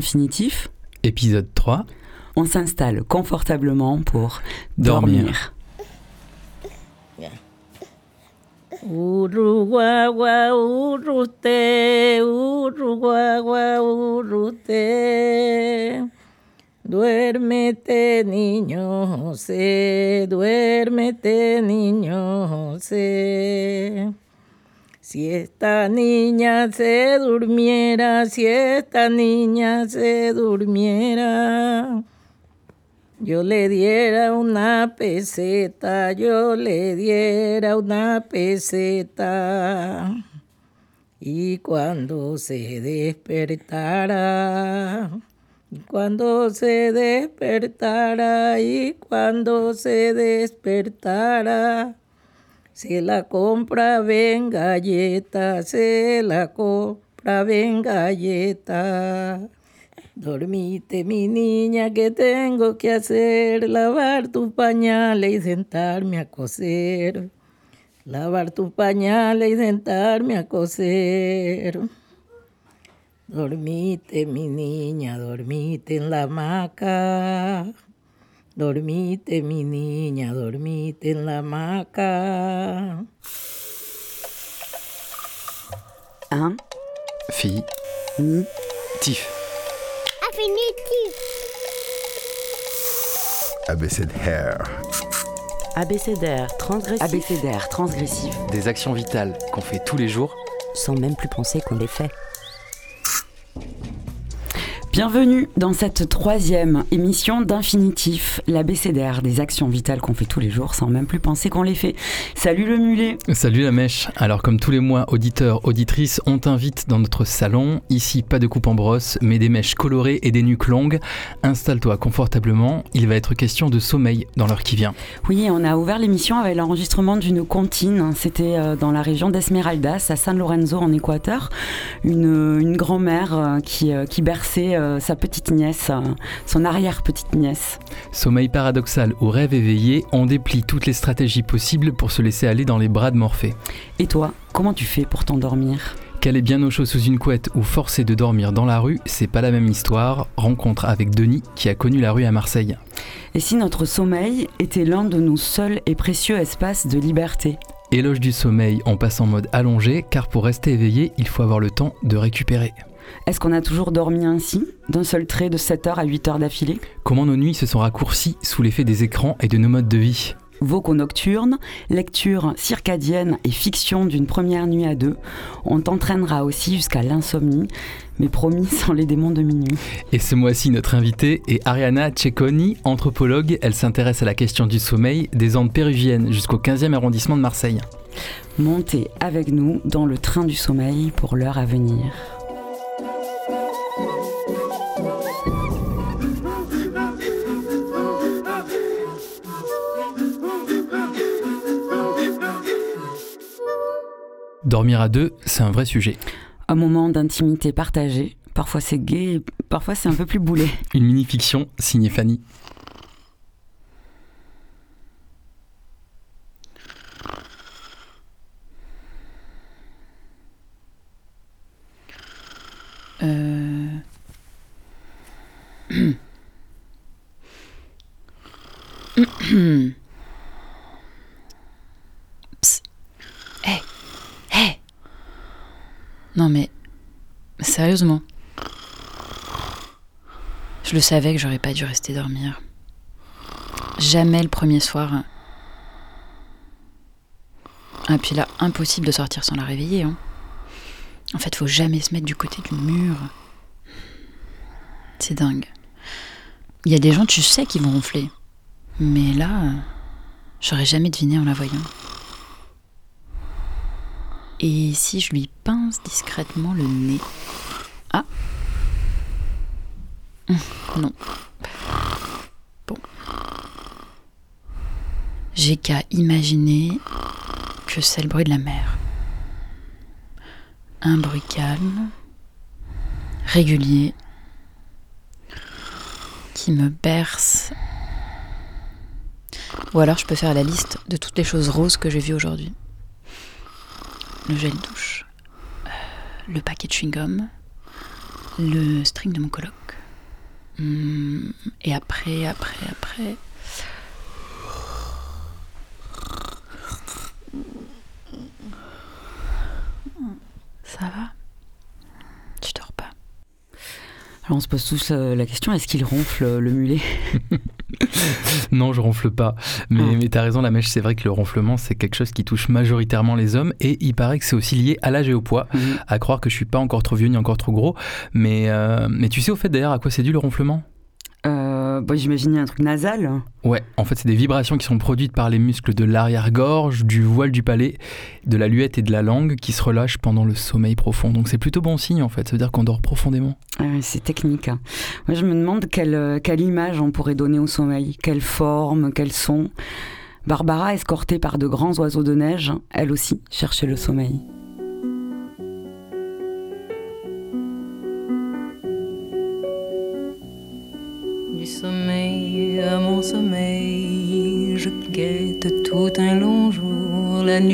d'infinitif. Épisode 3. On s'installe confortablement pour dormir. Duérmete, niño José, duérmete, niño José. Si esta niña se durmiera, si esta niña se durmiera, yo le diera una peseta, yo le diera una peseta. Y cuando se despertara, cuando se despertara, y cuando se despertara, se la compra, ven galleta, se la compra, ven galleta. Dormite, mi niña, que tengo que hacer, lavar tus pañales y sentarme a coser. Lavar tus pañales y sentarme a coser. Dormite, mi niña, dormite en la hamaca. Dormite, mi niña, dormite en la hamaca. Un, Fille. ni, Tif. Infinitif. ABCDR. Abécédaire, transgressif, abécédaire, transgressif. Des actions vitales qu'on fait tous les jours. sans même plus penser qu'on les fait. Bienvenue dans cette troisième émission d'Infinitif, l'abécédaire des actions vitales qu'on fait tous les jours sans même plus penser qu'on les fait. Salut le mulet Salut la mèche. Alors comme tous les mois, auditeurs, auditrices, on t'invite dans notre salon. Ici, pas de coupe en brosse, mais des mèches colorées et des nuques longues. Installe-toi confortablement. Il va être question de sommeil dans l'heure qui vient. Oui, on a ouvert l'émission avec l'enregistrement d'une comptine. C'était euh, dans la région d'Esmeraldas, à San Lorenzo en Équateur. Une, une grand-mère euh, qui, euh, qui berçait sa petite nièce, euh, son arrière-petite nièce. Sommeil paradoxal ou rêve éveillé, on déplie toutes les stratégies possibles pour se laisser aller dans les bras de Morphée. Et toi, comment tu fais pour t'endormir? Caler bien au chaud sous une couette ou forcé de dormir dans la rue, c'est pas la même histoire. Rencontre avec Denis qui a connu la rue à Marseille. Et si notre sommeil était l'un de nos seuls et précieux espaces de liberté? Éloge du sommeil, on passe en mode allongé car pour rester éveillé, il faut avoir le temps de récupérer. Est-ce qu'on a toujours dormi ainsi, d'un seul trait de 7h à 8h d'affilée? Comment nos nuits se sont raccourcies sous l'effet des écrans et de nos modes de vie? Vocaux nocturnes, lecture circadienne et fiction d'une première nuit à deux, on t'entraînera aussi jusqu'à l'insomnie, mais promis sans les démons de minuit. Et ce mois-ci, notre invitée est Ariana Cecconi, anthropologue. Elle s'intéresse à la question du sommeil des Andes péruviennes jusqu'au 15e arrondissement de Marseille. Montez avec nous dans le train du sommeil pour l'heure à venir. Dormir à deux, c'est un vrai sujet. Un moment d'intimité partagée, parfois c'est gai, parfois c'est un peu plus boulet. Une mini-fiction signée Fanny. Euh... Non mais... Sérieusement. Je le savais que j'aurais pas dû rester dormir. Jamais le premier soir. Ah puis là, impossible de sortir sans la réveiller. Hein. En fait, faut jamais se mettre du côté du mur. C'est dingue. Il y a des gens, tu sais, qui vont ronfler. Mais là, j'aurais jamais deviné en la voyant. Et si je lui pince discrètement le nez Ah Hum, Non. Bon. J'ai qu'à imaginer que c'est le bruit de la mer. Un bruit calme, régulier, qui me berce. Ou alors je peux faire la liste de toutes les choses roses que j'ai vues aujourd'hui. Le gel douche, euh, le paquet de chewing-gum, le string de mon coloc, Hmm, et après, après, après. Ça va Tu dors pas Alors on se pose tous euh, la question est-ce qu'il ronfle euh, le mulet Non, je ronfle pas. Mais, Ah. mais raison, la mèche, c'est vrai que le ronflement, c'est quelque chose qui touche majoritairement les hommes. Et il paraît que c'est aussi lié à l'âge et au poids. Mhm. À croire que je suis pas encore trop vieux ni encore trop gros. Mais, euh, mais tu sais au fait d'ailleurs à quoi c'est dû le ronflement? Euh, J'imagine un truc nasal. Ouais, en fait, c'est des vibrations qui sont produites par les muscles de l'arrière-gorge, du voile du palais, de la luette et de la langue qui se relâchent pendant le sommeil profond. Donc c'est plutôt bon signe en fait, ça veut dire qu'on dort profondément. Ah c'est technique. hein. Moi, je me demande quelle, euh, quelle image on pourrait donner au sommeil, quelle forme, quel son. Barbara, escortée par de grands oiseaux de neige, elle aussi cherchait le sommeil.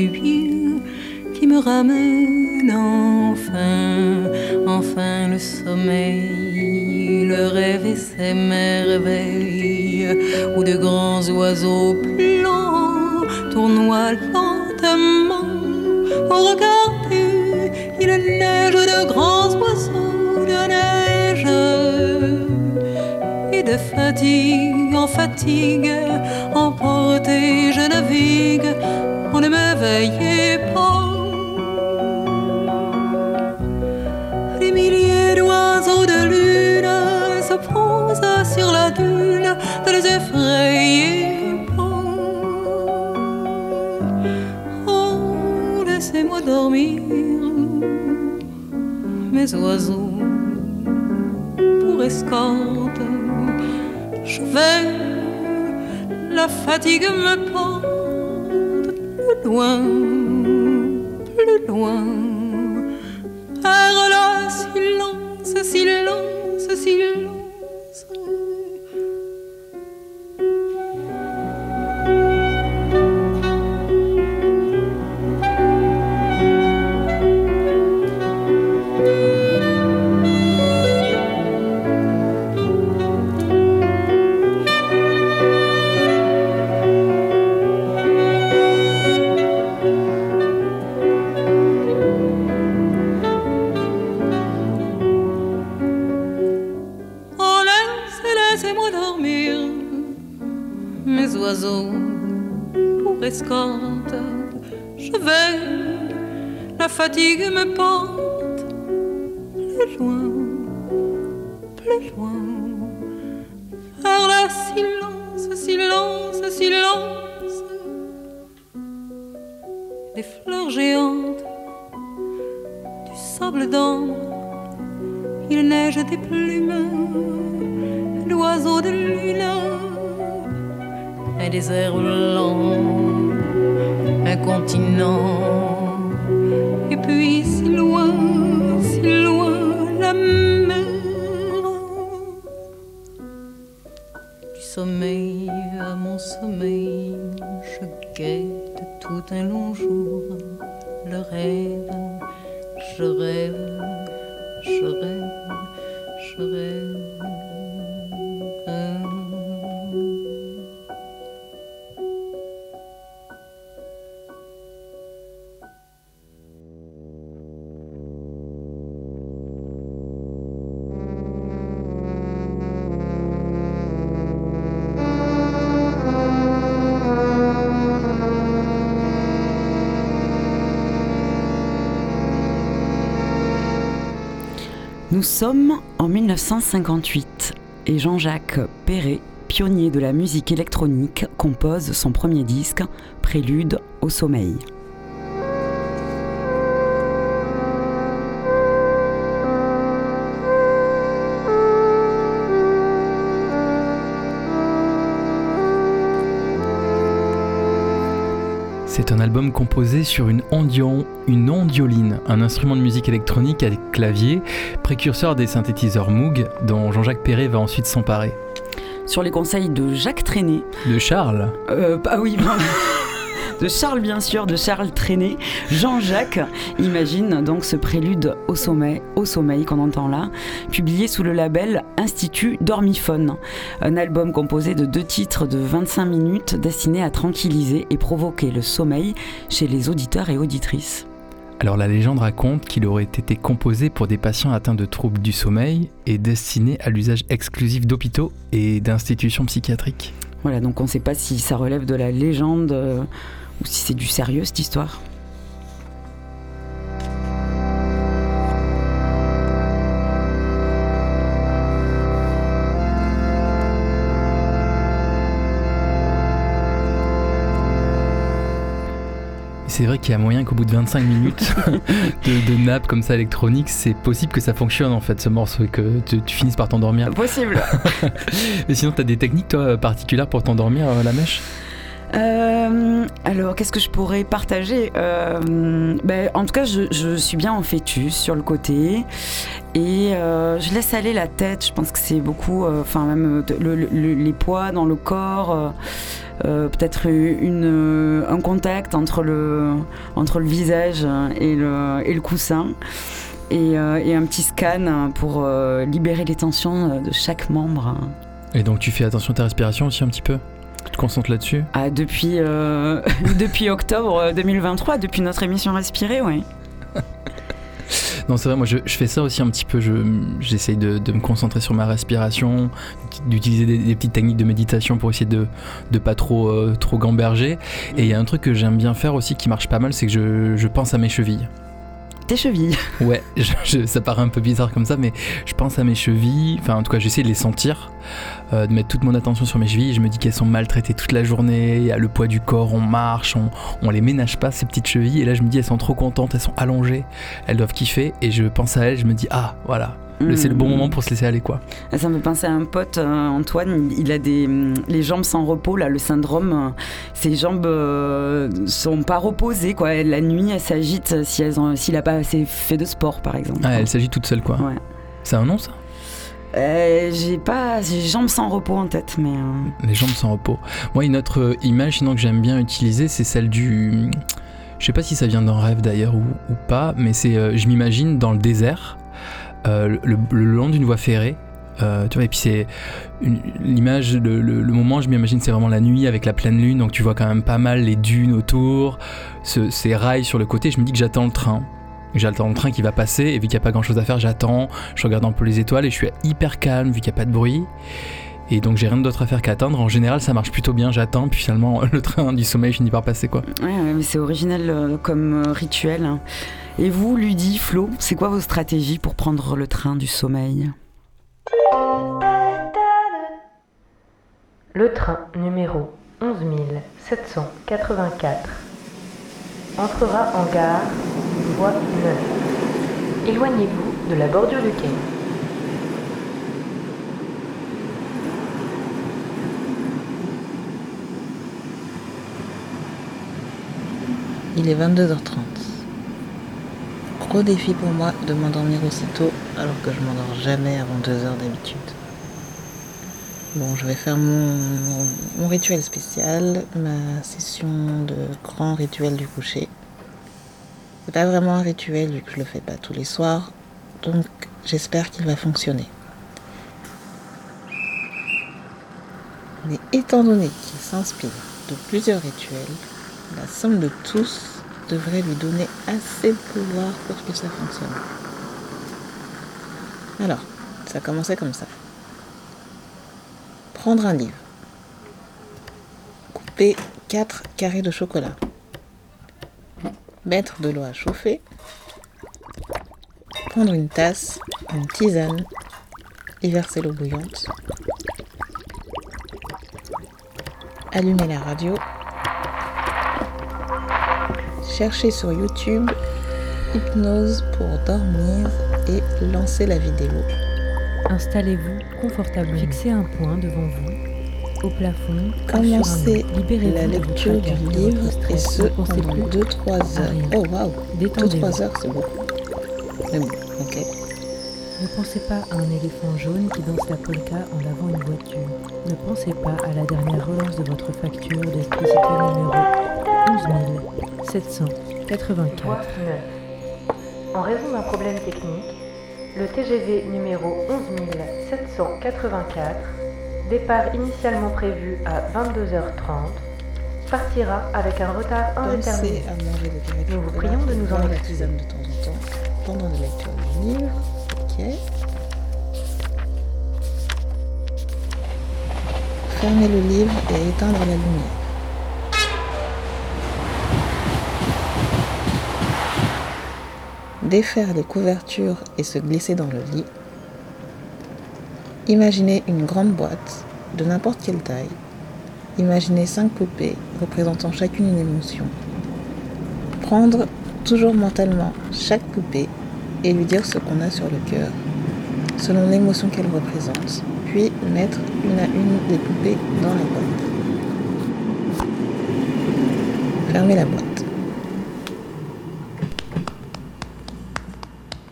Qui me ramène enfin, enfin le sommeil, le rêve et ses merveilles, où de grands oiseaux blancs tournoient lentement. Au regardez, il neige de grands oiseaux de neige et de fatigue en fatigue, emporté je navigue, veillait pas. Des milliers d'oiseaux de lune se posent sur la dune, ne les effrayez pas. Oh, laissez-moi dormir, mes oiseaux pour escorte. Je vais, la fatigue me porte loin, plus loin, vers le silence, silence, silence. Fatigue me porte sommes en 1958 et Jean-Jacques Perret, pionnier de la musique électronique, compose son premier disque, Prélude au sommeil. C'est un album composé sur une, ondion, une ondioline, un instrument de musique électronique avec clavier, précurseur des synthétiseurs Moog, dont Jean-Jacques Perret va ensuite s'emparer. Sur les conseils de Jacques Trenet, De Charles euh, ah oui. de Charles bien sûr, de Charles Trenet. Jean-Jacques imagine donc ce prélude au sommeil, au sommeil qu'on entend là, publié sous le label Institut Dormiphone, un album composé de deux titres de 25 minutes destinés à tranquilliser et provoquer le sommeil chez les auditeurs et auditrices. Alors la légende raconte qu'il aurait été composé pour des patients atteints de troubles du sommeil et destiné à l'usage exclusif d'hôpitaux et d'institutions psychiatriques. Voilà, donc on ne sait pas si ça relève de la légende euh, ou si c'est du sérieux cette histoire. C'est vrai qu'il y a moyen qu'au bout de 25 minutes de, de nappe comme ça électronique, c'est possible que ça fonctionne en fait ce morceau et que tu, tu finisses par t'endormir. Possible. Mais sinon, tu as des techniques toi particulières pour t'endormir euh, la mèche? Euh, alors, qu'est-ce que je pourrais partager Euh, ben, En tout cas, je, suis bien en fœtus sur le côté et euh, je laisse aller la tête. Je pense que c'est beaucoup, enfin même le- le- les poids dans le corps, peut-être une, un contact entre le, entre le visage et le, et le coussin. Et, et un petit scan pour libérer les tensions de chaque membre. Et donc tu fais attention à ta respiration aussi un petit peu? Tu te concentres là-dessus? Ah, depuis, euh, depuis octobre 2023, depuis notre émission Respirer, oui. Non, c'est vrai, moi je, je fais ça aussi un petit peu. je- J'essaye de, de me concentrer sur ma respiration, d'utiliser des, des petites techniques de méditation pour essayer de, de pas trop, euh, trop gamberger. Et il y a un truc que j'aime bien faire aussi qui marche pas mal, c'est que je, je pense à mes chevilles. Tes chevilles. Ouais, je- ça paraît un peu bizarre comme ça, mais je pense à mes chevilles. Enfin, en tout cas, j'essaie de les sentir, euh, de mettre toute mon attention sur mes chevilles. Je me dis qu'elles sont maltraitées toute la journée. Il y a le poids du corps, on marche, on, on les ménage pas, ces petites chevilles. Et là, je me dis, elles sont trop contentes, elles sont allongées, elles doivent kiffer. Et je pense à elles, je me dis, ah, voilà, c'est le bon Mmh. moment pour se laisser aller, quoi. Ça me fait penser à un pote, euh, Antoine, il a des, hum, les jambes sans repos, là, le syndrome. euh, ses jambes euh, sont pas reposées, quoi. La nuit, elles s'agitent si elles ont- s'il a pas assez fait de sport, par exemple. Ah, elle s'agit toute seule, quoi. Ouais. C'est un nom, ça? Euh, j'ai pas, j'ai jambes sans repos en tête, mais. euh, Les jambes sans repos. Moi, une autre image sinon que j'aime bien utiliser, c'est celle du. Je sais pas si ça vient d'un rêve d'ailleurs ou, ou pas, mais c'est. je m'imagine dans le désert, euh, le, long d'une voie ferrée. euh, et puis c'est l'image, le, moment, je m'imagine, c'est vraiment la nuit avec la pleine lune, donc tu vois quand même pas mal les dunes autour, ce- ces rails sur le côté. Je me dis que j'attends le train. J'attends le train qui va passer, et vu qu'il n'y a pas grand chose à faire, j'attends, je regarde un peu les étoiles, et je suis hyper calme vu qu'il n'y a pas de bruit. Et donc j'ai rien d'autre à faire qu'attendre. En général, ça marche plutôt bien. J'attends, puis finalement, le train du sommeil finit par passer, quoi. Ouais, mais c'est original euh, comme rituel. Et vous, Ludie, Flo, c'est quoi vos stratégies pour prendre le train du sommeil Le train numéro 11784 entrera en gare, voie 9. Éloignez-vous de la bordure du quai. Il est 22h30. Gros défi pour moi de m'endormir aussitôt alors que je m'endors jamais avant 2h d'habitude. Bon, je vais faire mon, mon- mon rituel spécial, ma session de grand rituel du coucher. C'est pas vraiment un rituel vu que je le fais pas tous les soirs, donc j'espère qu'il va fonctionner. Mais étant donné qu'il s'inspire de plusieurs rituels, la somme de tous devrait lui donner assez de pouvoir pour que ça fonctionne. Alors, ça commençait comme ça. Prendre un livre. Couper 4 carrés de chocolat. Mettre de l'eau à chauffer. Prendre une tasse, une tisane, y verser l'eau bouillante. Allumer la radio Cherchez sur YouTube hypnose pour dormir et lancer la vidéo. Installez-vous confortablement. Fixez un point devant vous, au plafond. Commencez la lecture du livre et ce pendant plus 2-3 à heures. Oh waouh Détendez-vous. 2-3 heures c'est beaucoup. Mais bon, ok. Ne pensez pas à un éléphant jaune qui danse la polka en lavant une voiture. Ne pensez pas à la dernière relance de votre facture d'électricité numéro 11 784. Voie 9. En raison d'un problème technique, le TGV numéro 11 784, départ initialement prévu à 22h30, partira avec un retard indéterminé. Nous vous prions de nous en excuser. de temps en temps pendant la lecture du livre. Ok. Fermez le livre et éteindre la lumière. Défaire les couvertures et se glisser dans le lit. Imaginez une grande boîte de n'importe quelle taille. Imaginez cinq poupées représentant chacune une émotion. Prendre toujours mentalement chaque poupée et lui dire ce qu'on a sur le cœur, selon l'émotion qu'elle représente, puis mettre une à une des poupées dans la boîte. Fermez la boîte.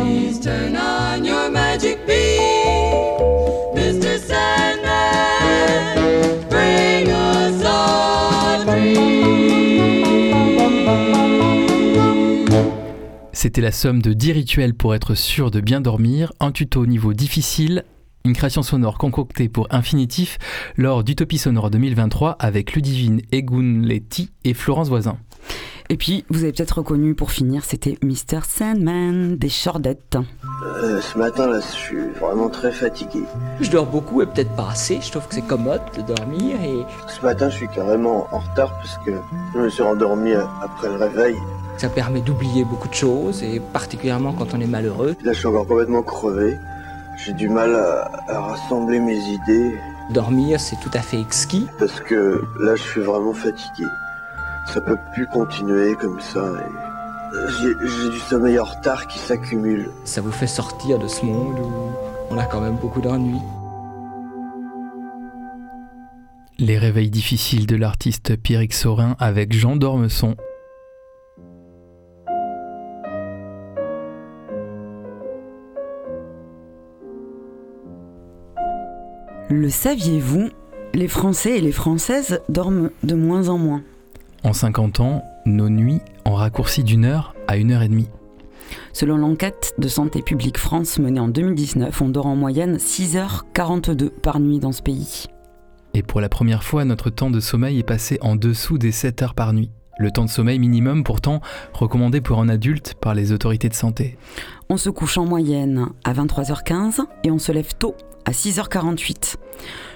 Please turn on your magic beam, Mr. Sandman. Bring us all a dream. C'était la somme de 10 rituels pour être sûr de bien dormir, un tuto au niveau difficile, une création sonore concoctée pour infinitif lors d'Utopie Sonore 2023 avec Ludivine Egunleti et Florence Voisin. Et puis, vous avez peut-être reconnu pour finir, c'était Mr. Sandman des Chordettes. Euh, ce matin, là, je suis vraiment très fatigué. Je dors beaucoup et peut-être pas assez. Je trouve que c'est commode de dormir et Ce matin, je suis carrément en retard parce que je me suis endormi après le réveil. ça permet d'oublier beaucoup de choses et particulièrement quand on est malheureux. Là, je suis encore complètement crevé. J'ai du mal à, à rassembler mes idées Dormir, c'est tout à fait exquis. parce que là, je suis vraiment fatigué. Ça peut plus continuer comme ça. et J'ai du sommeil en retard qui s'accumule. Ça vous fait sortir de ce monde où on a quand même beaucoup d'ennuis. Les réveils difficiles de l'artiste Pierrick Saurin avec Jean Dormesson. Le saviez-vous? Les Français et les Françaises dorment de moins en moins. En 50 ans, nos nuits ont raccourci d'une heure à une heure et demie. Selon l'enquête de Santé publique France menée en 2019, on dort en moyenne 6h42 par nuit dans ce pays. Et pour la première fois, notre temps de sommeil est passé en dessous des 7 heures par nuit. Le temps de sommeil minimum pourtant recommandé pour un adulte par les autorités de santé. On se couche en moyenne à 23h15 et on se lève tôt à 6h48.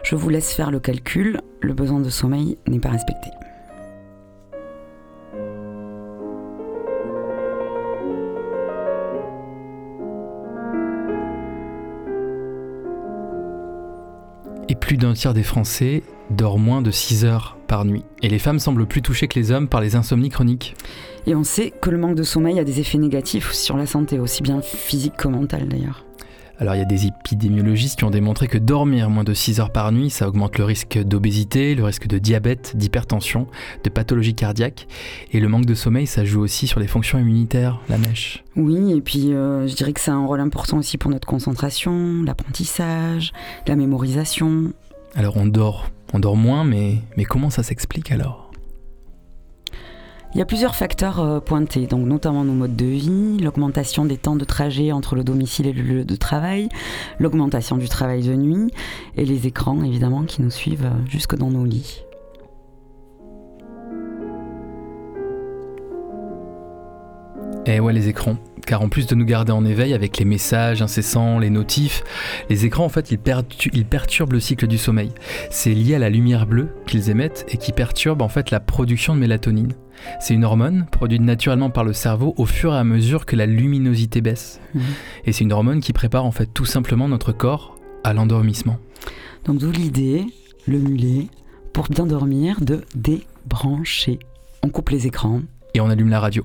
Je vous laisse faire le calcul, le besoin de sommeil n'est pas respecté. Et plus d'un tiers des Français dort moins de 6 heures par nuit. Et les femmes semblent plus touchées que les hommes par les insomnies chroniques. Et on sait que le manque de sommeil a des effets négatifs sur la santé, aussi bien physique que mentale d'ailleurs. Alors il y a des épidémiologistes qui ont démontré que dormir moins de 6 heures par nuit, ça augmente le risque d'obésité, le risque de diabète, d'hypertension, de pathologie cardiaque. Et le manque de sommeil, ça joue aussi sur les fonctions immunitaires, la mèche. Oui, et puis euh, je dirais que c'est un rôle important aussi pour notre concentration, l'apprentissage, la mémorisation. Alors on dort, on dort moins, mais, mais comment ça s'explique alors? Il y a plusieurs facteurs euh, pointés, donc notamment nos modes de vie, l'augmentation des temps de trajet entre le domicile et le lieu de travail, l'augmentation du travail de nuit et les écrans évidemment qui nous suivent euh, jusque dans nos lits. Et ouais, les écrans. Car en plus de nous garder en éveil avec les messages incessants, les notifs, les écrans en fait ils, pertu- ils perturbent le cycle du sommeil. C'est lié à la lumière bleue qu'ils émettent et qui perturbe en fait la production de mélatonine. C'est une hormone produite naturellement par le cerveau au fur et à mesure que la luminosité baisse. Mhm. Et c'est une hormone qui prépare en fait tout simplement notre corps à l'endormissement. Donc d'où l'idée, le mulet, pour bien dormir, de débrancher. On coupe les écrans. Et on allume la radio.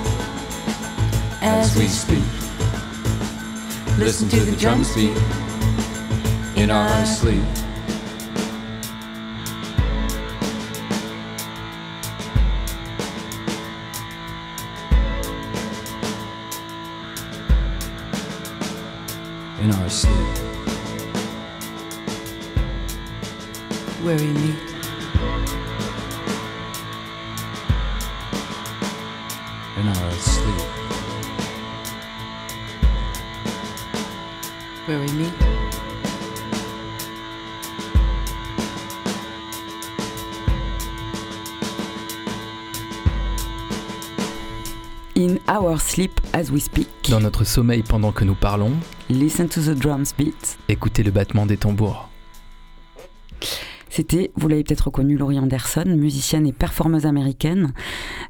as we speak. Listen to the drums beat in our sleep. We speak. Dans notre sommeil pendant que nous parlons, Listen to the drums beat. écoutez le battement des tambours. C'était, vous l'avez peut-être reconnu, Laurie Anderson, musicienne et performeuse américaine.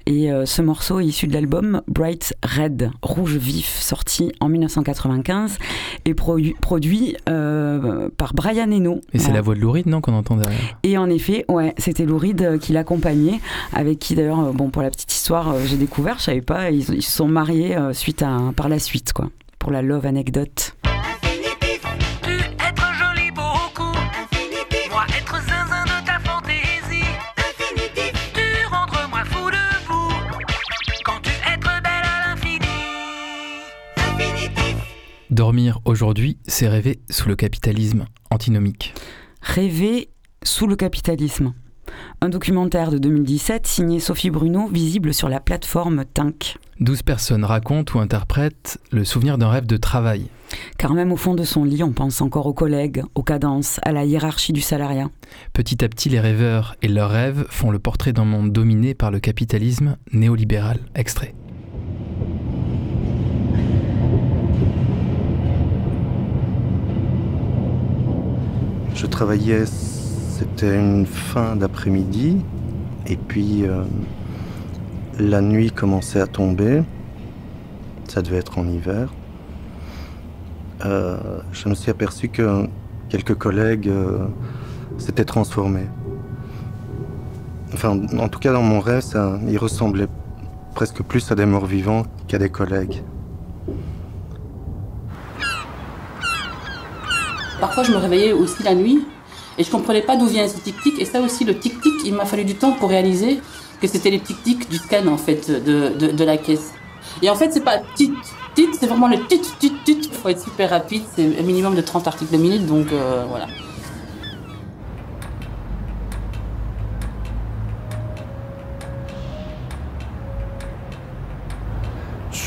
Et euh, ce morceau est issu de l'album Bright Red, Rouge Vif, sorti en 1995 et produ- produit euh, par Brian Eno. Et c'est Voilà. la voix de Louride, non, qu'on entend derrière? Et en effet, ouais, c'était Lou Reed euh, qui l'accompagnait, avec qui d'ailleurs, bon, pour la petite histoire, j'ai découvert, je savais pas, ils, ils se sont mariés euh, suite à, par la suite, quoi, pour la love anecdote. Dormir aujourd'hui, c'est rêver sous le capitalisme antinomique. Rêver sous le capitalisme. Un documentaire de 2017 signé Sophie Bruno, visible sur la plateforme Tink. 12 personnes racontent ou interprètent le souvenir d'un rêve de travail. Car même au fond de son lit, on pense encore aux collègues, aux cadences, à la hiérarchie du salariat. Petit à petit, les rêveurs et leurs rêves font le portrait d'un monde dominé par le capitalisme néolibéral. Extrait. Je travaillais, c'était une fin d'après-midi, et puis euh, la nuit commençait à tomber. Ça devait être en hiver. Euh, je me suis aperçu que quelques collègues euh, s'étaient transformés. Enfin, en tout cas, dans mon rêve, ils ressemblaient presque plus à des morts vivants qu'à des collègues. Parfois, je me réveillais aussi la nuit et je comprenais pas d'où vient ce tic-tic. Et ça aussi, le tic-tic, il m'a fallu du temps pour réaliser que c'était les tic-tic du scan, en fait, de, de, la caisse. Et en fait, c'est pas tit, tit, c'est vraiment le tit, tit, tit. Il faut être super rapide, c'est un minimum de 30 articles de minute, donc euh, voilà.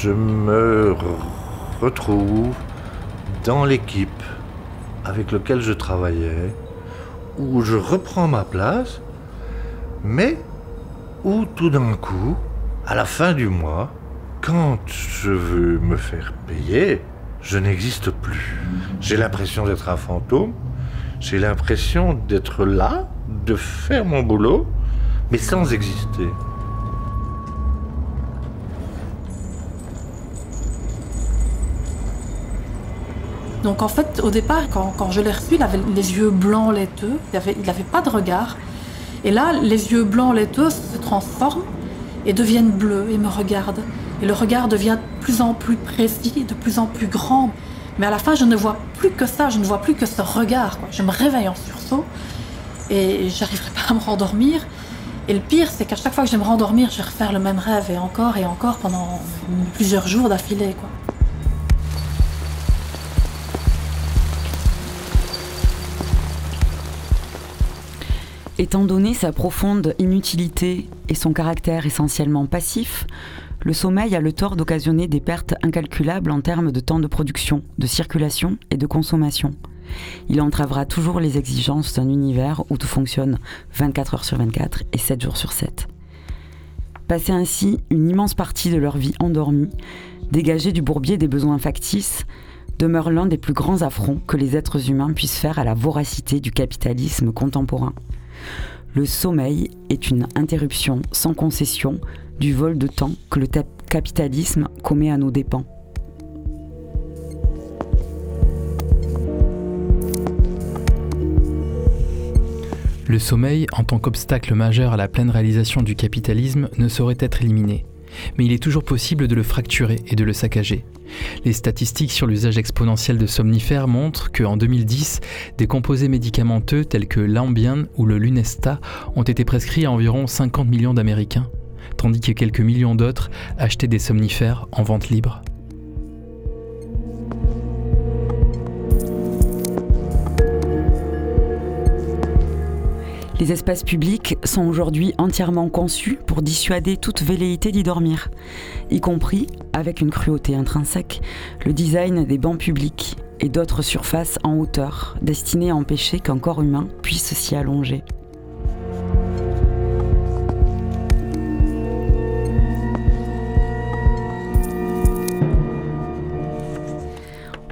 je me re- retrouve dans l'équipe avec laquelle je travaillais, où je reprends ma place, mais où tout d'un coup, à la fin du mois, quand je veux me faire payer, je n'existe plus. J'ai l'impression d'être un fantôme, j'ai l'impression d'être là, de faire mon boulot, mais sans exister. Donc en fait, au départ, quand, je l'ai reçu, il avait les yeux blancs laiteux, il n'avait pas de regard. Et là, les yeux blancs laiteux se transforment et deviennent bleus et me regardent. Et le regard devient de plus en plus précis, de plus en plus grand. Mais à la fin, je ne vois plus que ça, je ne vois plus que ce regard. Je me réveille en sursaut et j'arriverai pas à me rendormir. Et le pire, c'est qu'à chaque fois que je vais me rendormir, je vais refaire le même rêve et encore et encore pendant plusieurs jours d'affilée. Étant donné sa profonde inutilité et son caractère essentiellement passif, le sommeil a le tort d'occasionner des pertes incalculables en termes de temps de production, de circulation et de consommation. Il entravera toujours les exigences d'un univers où tout fonctionne 24 heures sur 24 et 7 jours sur 7. Passer ainsi une immense partie de leur vie endormie, dégagée du bourbier des besoins factices, demeure l'un des plus grands affronts que les êtres humains puissent faire à la voracité du capitalisme contemporain. Le sommeil est une interruption sans concession du vol de temps que le capitalisme commet à nos dépens. Le sommeil, en tant qu'obstacle majeur à la pleine réalisation du capitalisme, ne saurait être éliminé. Mais il est toujours possible de le fracturer et de le saccager. Les statistiques sur l'usage exponentiel de somnifères montrent qu'en 2010, des composés médicamenteux tels que l'Ambien ou le Lunesta ont été prescrits à environ 50 millions d'Américains, tandis que quelques millions d'autres achetaient des somnifères en vente libre. Les espaces publics sont aujourd'hui entièrement conçus pour dissuader toute velléité d'y dormir, y compris, avec une cruauté intrinsèque, le design des bancs publics et d'autres surfaces en hauteur destinées à empêcher qu'un corps humain puisse s'y allonger.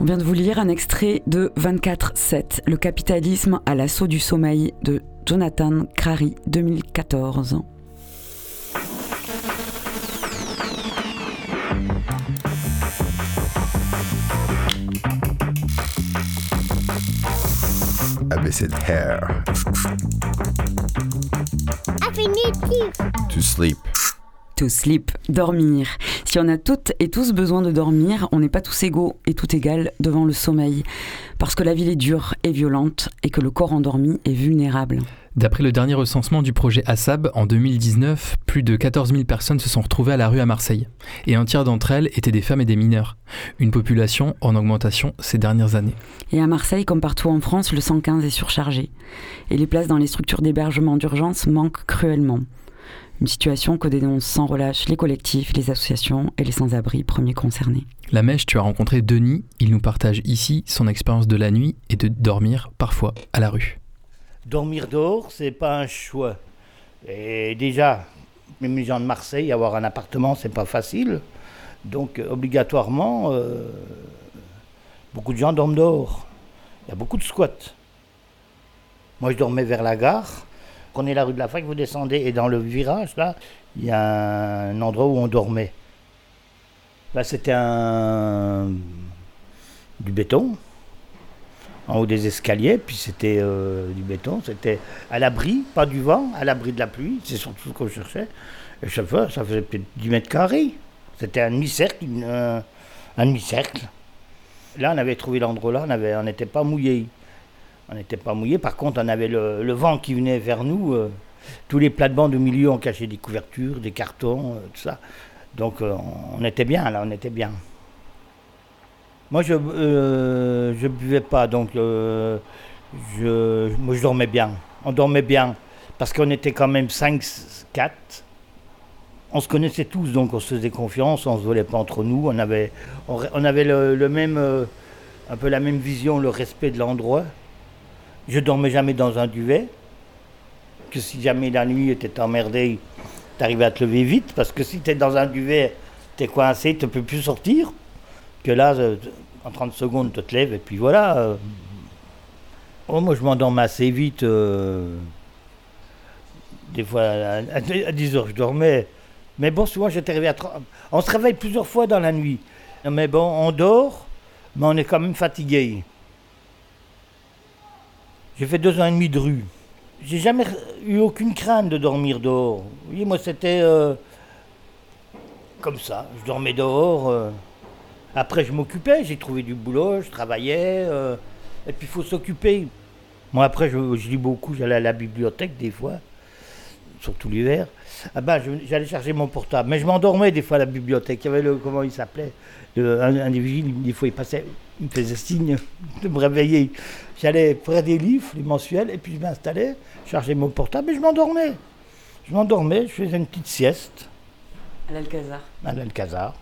On vient de vous lire un extrait de 24-7, Le capitalisme à l'assaut du sommeil de Jonathan Crary, 2014. ABC de hair. Infinitif. To sleep. To sleep, dormir. Si on a toutes et tous besoin de dormir, on n'est pas tous égaux et tout égal devant le sommeil. Parce que la ville est dure et violente et que le corps endormi est vulnérable. D'après le dernier recensement du projet ASAB, en 2019, plus de 14 000 personnes se sont retrouvées à la rue à Marseille. Et un tiers d'entre elles étaient des femmes et des mineurs. Une population en augmentation ces dernières années. Et à Marseille, comme partout en France, le 115 est surchargé. Et les places dans les structures d'hébergement d'urgence manquent cruellement. Une situation que dénoncent sans relâche les collectifs, les associations et les sans-abri premiers concernés. La Mèche, tu as rencontré Denis. Il nous partage ici son expérience de la nuit et de dormir parfois à la rue. Dormir dehors, c'est pas un choix. Et déjà, même les gens de Marseille, avoir un appartement, c'est pas facile. Donc, euh, obligatoirement, euh, beaucoup de gens dorment dehors. Il y a beaucoup de squats. Moi, je dormais vers la gare. Prenez la rue de la Fac, vous descendez, et dans le virage, là, il y a un endroit où on dormait. Là, c'était un. du béton en haut des escaliers, puis c'était euh, du béton, c'était à l'abri, pas du vent, à l'abri de la pluie, c'est surtout ce que je cherchais. Et chaque fois, ça faisait peut-être 10 mètres carrés. C'était un demi-cercle, une- un, demi-cercle. Là, on avait trouvé l'endroit là, on n'était pas mouillé. On n'était pas mouillé, par contre, on avait le, vent qui venait vers nous. euh, tous les plates-bandes au milieu ont caché des couvertures, des cartons, euh, tout ça. Donc, euh, on était bien, là, on était bien. Moi, je je buvais pas, donc je, moi, je dormais bien. On dormait bien, parce qu'on était quand même 5, 4. on se connaissait tous, donc on se faisait confiance, on se volait pas entre nous, on avait, le, même, un peu la même vision, le respect de l'endroit. Je dormais jamais dans un duvet, que si jamais la nuit était emmerdée, t'arrivais à te lever vite, parce que si t'es dans un duvet, t'es coincé, tu peux plus sortir. Que là, euh, en 30 secondes, tu te lèves, et puis voilà. Oh, moi, je m'endormais assez vite. euh, Des fois, à, à 10 heures, je dormais. Mais bon, souvent, j'étais réveillé à 30 On se réveille plusieurs fois dans la nuit. Mais bon, on dort, mais on est quand même fatigué. J'ai fait deux ans et demi de rue. J'ai jamais eu aucune crainte de dormir dehors. Vous voyez, moi, c'était euh, comme ça. Je dormais dehors. euh. Après, je m'occupais. J'ai trouvé du boulot, je travaillais. euh, et puis, il faut s'occuper. Moi, après, je, lis beaucoup. J'allais à la bibliothèque des fois, surtout l'hiver. Ah ben, j'allais charger mon portable. Mais je m'endormais des fois à la bibliothèque. Il y avait le, comment il s'appelait? Un, un des des fois, il passait, il me faisait signe de me réveiller. J'allais près des livres, les mensuels, et puis je m'installais, chargeais mon portable et je m'endormais. Je m'endormais, je faisais une petite sieste À l'Alcazar. à l'Alcazar.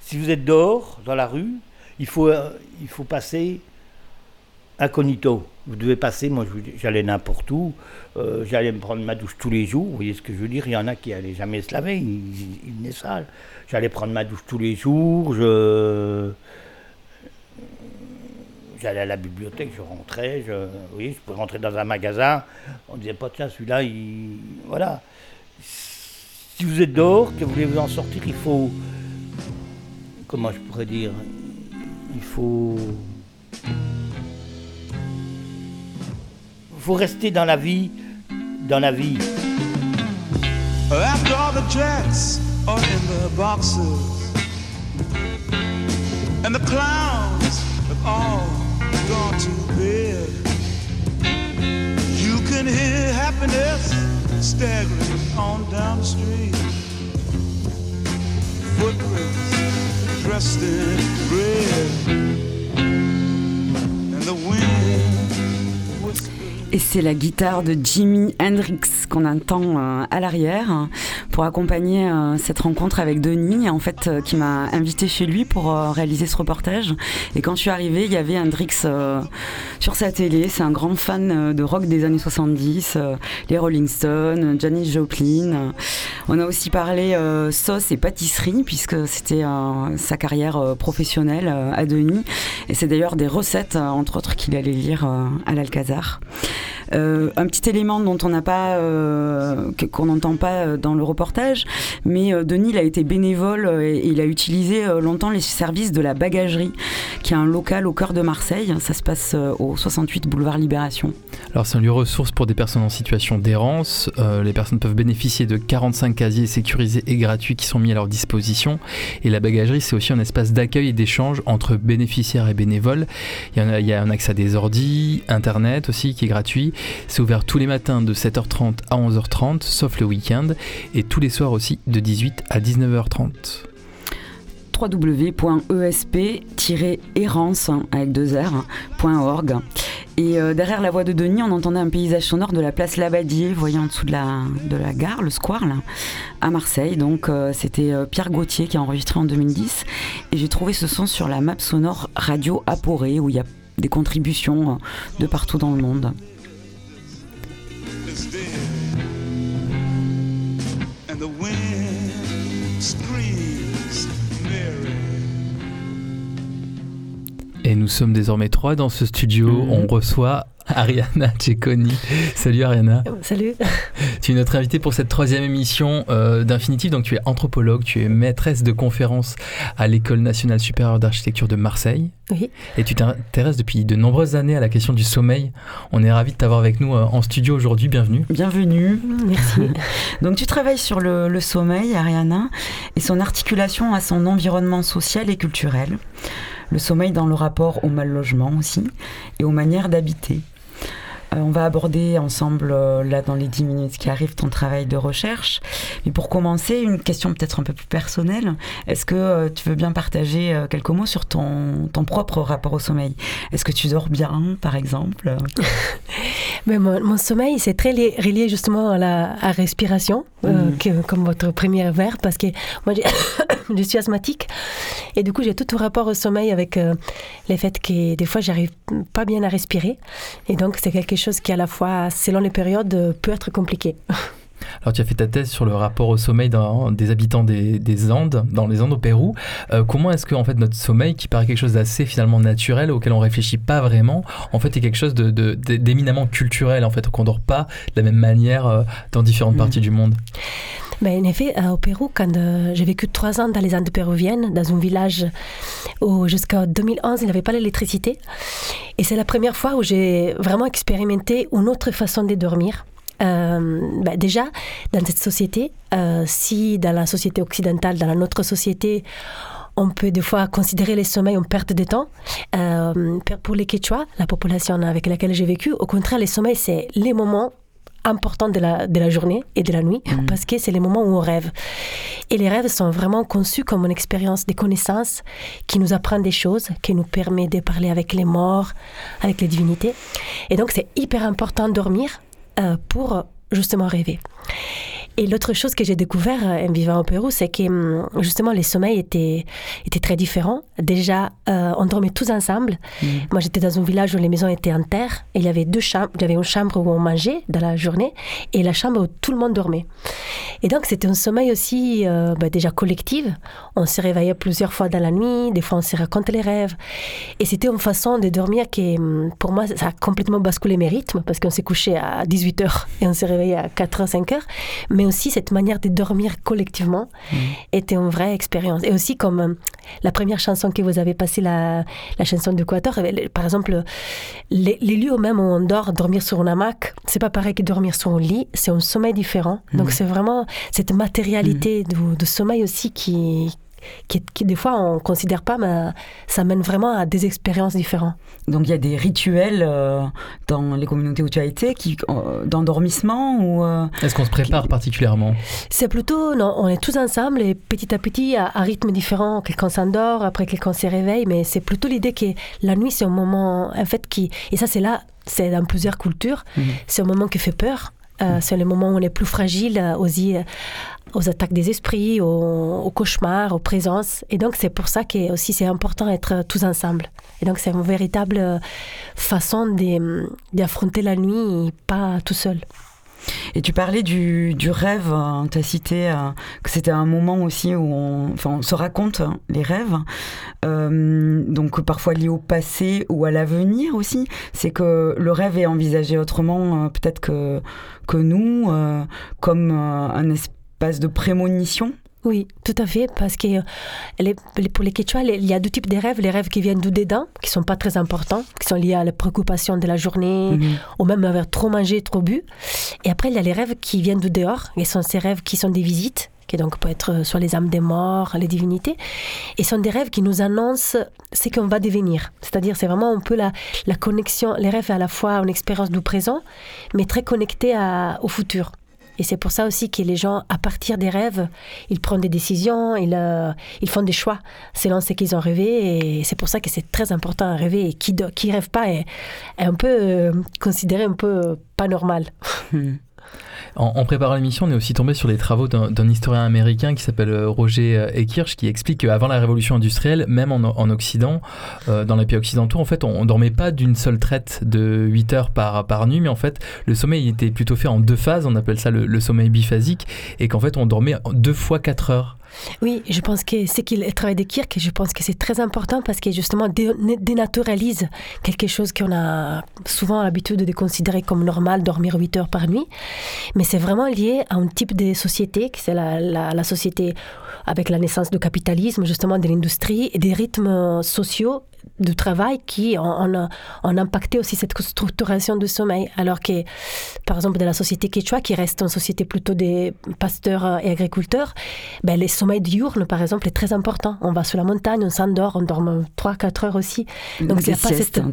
Si vous êtes dehors, dans la rue, il faut, euh, il faut passer incognito. Vous devez passer, moi j'allais n'importe où, euh, j'allais me prendre ma douche tous les jours, vous voyez ce que je veux dire, il y en a qui n'allaient jamais se laver, ils, ils- ils venaient sales. J'allais prendre ma douche tous les jours, je... J'allais à la bibliothèque, je rentrais, je, vous voyez, je pouvais rentrer dans un magasin, on disait pas tiens celui-là, il... voilà. Si vous êtes dehors, que vous voulez vous en sortir, il faut, comment je pourrais dire, il faut, faut rester dans la vie, dans la vie. After all the jets are in the boxes and the clowns have all gone to bed, you can hear happiness staggering on down the street. Footprints dressed in red, and the wind. Et c'est la guitare de Jimi Hendrix qu'on entend euh, à l'arrière pour accompagner euh, cette rencontre avec Denis, en fait, euh, qui m'a invité chez lui pour réaliser ce reportage. Et quand je suis arrivée, il y avait Hendrix sur sa télé. C'est un grand fan de rock des années 70, euh, les Rolling Stones, Janis Joplin. On a aussi parlé sauce et pâtisserie, puisque c'était sa carrière professionnelle à Denis. Et c'est d'ailleurs des recettes, entre autres, qu'il allait lire à l'Alcazar. Euh, un petit élément dont on n'a pas, euh, qu'on n'entend pas euh, dans le reportage, mais Denis il a été bénévole et il a utilisé longtemps les services de la bagagerie, qui est un local au cœur de Marseille. Ça se passe au 68 boulevard Libération. Alors c'est un lieu ressource pour des personnes en situation d'errance. Les personnes peuvent bénéficier de 45 casiers sécurisés et gratuits qui sont mis à leur disposition. Et la bagagerie, c'est aussi un espace d'accueil et d'échange entre bénéficiaires et bénévoles. Il y, a, il y a un accès à des ordis, Internet aussi qui est gratuit. C'est ouvert tous les matins de 7h30 à 11h30, sauf le week-end, et tous les soirs aussi de 18 à 19h30. www.esp-errance avec R, point .org. Et euh, derrière la voix de Denis, on entendait un paysage sonore de la place Labadier, voyez en dessous de la, de la gare, le square, à Marseille. Donc euh, c'était euh, Pierre Gauthier qui a enregistré en 2010. Et j'ai trouvé ce son sur la map sonore Radio Aporé, où il y a des contributions de partout dans le monde. The wind Et nous sommes désormais trois dans ce studio. On reçoit Ariana Cecconi. Salut Ariana. Salut. Tu es notre invitée pour cette troisième émission euh, d'Infinitive. Donc tu es anthropologue, tu es maîtresse de conférences à l'École nationale supérieure d'architecture de Marseille. Oui. Et tu t'intéresses depuis de nombreuses années à la question du sommeil. On est ravis de t'avoir avec nous euh, en studio aujourd'hui. Bienvenue. Bienvenue. Merci. Donc tu travailles sur le, le sommeil, Ariana, et son articulation à son environnement social et culturel. Le sommeil dans le rapport au mal logement aussi, et aux manières d'habiter. Euh, on va aborder ensemble, euh, là dans les 10 minutes qui arrivent, ton travail de recherche. Mais pour commencer, une question peut-être un peu plus personnelle. Est-ce que euh, tu veux bien partager quelques mots sur ton, ton propre rapport au sommeil? Est-ce que tu dors bien, par exemple? Mais mon, mon sommeil, c'est très li- relié justement à la à respiration, euh, que- comme votre premier verre, parce que moi, je suis asthmatique. Et du coup, j'ai tout au rapport au sommeil avec euh, le fait que des fois, j'arrive pas bien à respirer. Et donc, c'est quelque chose qui, à la fois, selon les périodes, euh, peut être compliqué. Alors tu as fait ta thèse sur le rapport au sommeil dans- des habitants des, des Andes, dans les Andes au Pérou. Euh, comment est-ce que en fait notre sommeil, qui paraît quelque chose d'assez finalement naturel, auquel on réfléchit pas vraiment, en fait est quelque chose de- de- de- d'éminemment culturel en fait, qu'on dort pas de la même manière euh, dans différentes parties du monde? Mais en effet, euh, au Pérou, quand euh, j'ai vécu trois ans dans les Andes péruviennes, dans un village où jusqu'en 2011, il n'y avait pas l'électricité. Et c'est la première fois où j'ai vraiment expérimenté une autre façon de dormir. Euh, bah, déjà, dans cette société, si dans la société occidentale, dans notre société, on peut des fois considérer les sommeils en perte de temps. Pour les Quechua, la population avec laquelle j'ai vécu, au contraire, les sommeils, c'est les moments importants de la, de la journée et de la nuit, parce que c'est les moments où on rêve. Et les rêves sont vraiment conçus comme une expérience des connaissances qui nous apprend des choses, qui nous permet de parler avec les morts, avec les divinités. Et donc, c'est hyper important de dormir euh, pour justement rêver. Et l'autre chose que j'ai découvert euh, en vivant au Pérou, c'est que hum, justement les sommeils étaient, étaient très différents. Déjà, euh, on dormait tous ensemble. Moi, j'étais dans un village où les maisons étaient en terre. Et il y avait deux chambres. Il y avait une chambre où on mangeait dans la journée et la chambre où tout le monde dormait. Et donc, c'était un sommeil aussi euh, bah, déjà collectif. On se réveillait plusieurs fois dans la nuit. Des fois, on se racontait les rêves. Et c'était une façon de dormir qui, hum, pour moi, ça a complètement basculé mes rythmes parce qu'on s'est couché à 18h et on s'est réveillé à 4h, 5h. Mais aussi, cette manière de dormir collectivement était une vraie expérience. Et aussi, comme euh, la première chanson que vous avez passée, la, la chanson euh, le- par exemple, les, les lieux même où on dort, dormir sur un hamac, c'est pas pareil que dormir sur un lit, c'est un sommeil différent. Donc, Mhm. c'est vraiment cette matérialité de, de sommeil aussi qui, qui, qui, des fois, on considère pas, mais ça mène vraiment à des expériences différentes. Donc il y a des rituels euh, dans les communautés où tu as été, qui, euh, d'endormissement ou euh, Est-ce qu'on se prépare particulièrement? C'est plutôt, non, on est tous ensemble et petit à petit, à, à rythme différent, quelqu'un s'endort, après quelqu'un se réveille, mais c'est plutôt l'idée que la nuit, c'est un moment, en fait, qui, et ça c'est là, c'est dans plusieurs cultures, c'est un moment qui fait peur. Euh, C'est le moment où on est plus fragile euh, aux, i- aux attaques des esprits, aux, cauchemars, aux présences. Et donc, c'est pour ça que aussi c'est important d'être tous ensemble. Et donc, c'est une véritable euh, façon d'affronter la nuit, pas tout seul. Et tu parlais du, du rêve, tu as cité euh, que c'était un moment aussi où on, on se raconte hein, les rêves, euh, donc parfois liés au passé ou à l'avenir aussi. C'est que le rêve est envisagé autrement euh, peut-être que, que nous, comme un espace de prémonition. Oui, tout à fait, parce que euh, les- pour les Quechua, il y a deux types de rêves. Les rêves qui viennent du dedans, qui sont pas très importants, qui sont liés à la préoccupation de la journée, Mhm. ou même avoir trop mangé, trop bu. Et après, il y a les rêves qui viennent du dehors, et sont ces rêves qui sont des visites, qui donc peuvent être euh, soit les âmes des morts, les divinités, et sont des rêves qui nous annoncent ce qu'on va devenir. C'est-à-dire, c'est vraiment un peu la, la connexion, les rêves à la fois une expérience du présent, mais très connectés à- au futur. Et c'est pour ça aussi que les gens, à partir des rêves, ils prennent des décisions, ils, euh, ils font des choix selon ce qu'ils ont rêvé. Et c'est pour ça que c'est très important à rêver. Et qui ne qui rêve pas est, est un peu euh, considéré un peu pas normal. En, préparant l'émission, on est aussi tombé sur les travaux d'un historien américain qui s'appelle euh, Roger euh, Ekirch, qui explique qu'avant la révolution industrielle, même en, en Occident, euh, dans les pays occidentaux, en fait, on, on dormait pas d'une seule traite de 8 heures par, nuit, mais en fait, le sommeil était plutôt fait en deux phases, on appelle ça le, sommeil biphasique, et qu'en fait, on dormait deux fois 4 heures. Oui, je pense que c'est qu'il travail de Kirk, je pense que c'est très important parce que justement dé- dénaturalise quelque chose qu'on a souvent l'habitude de considérer comme normal, dormir 8 heures par nuit. Mais c'est vraiment lié à un type de société, qui c'est la, la, la société avec la naissance du capitalisme, justement de l'industrie et des rythmes sociaux de travail qui ont, ont, ont impacté aussi cette structuration du sommeil. Alors que, par exemple, dans la société quechua, qui reste une société plutôt des pasteurs et agriculteurs, ben, le sommeil diurne, par exemple, est très important. On va sur la montagne, on s'endort, on dort 3-4 heures aussi. Donc, il y a pas siestes, cette,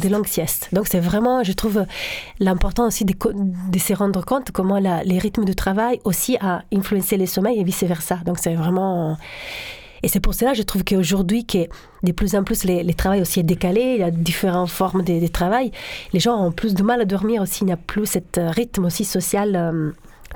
des longues siestes. Donc c'est vraiment, je trouve, l'important aussi de, de se rendre compte comment la- les rythmes de travail aussi a influencé les sommeils et vice-versa. Donc c'est vraiment... Et c'est pour cela que je trouve qu'aujourd'hui, que de plus en plus, les, les travails aussi est décalé, il y a différentes formes de, de travail. Les gens ont plus de mal à dormir aussi, il n'y a plus ce rythme aussi social euh,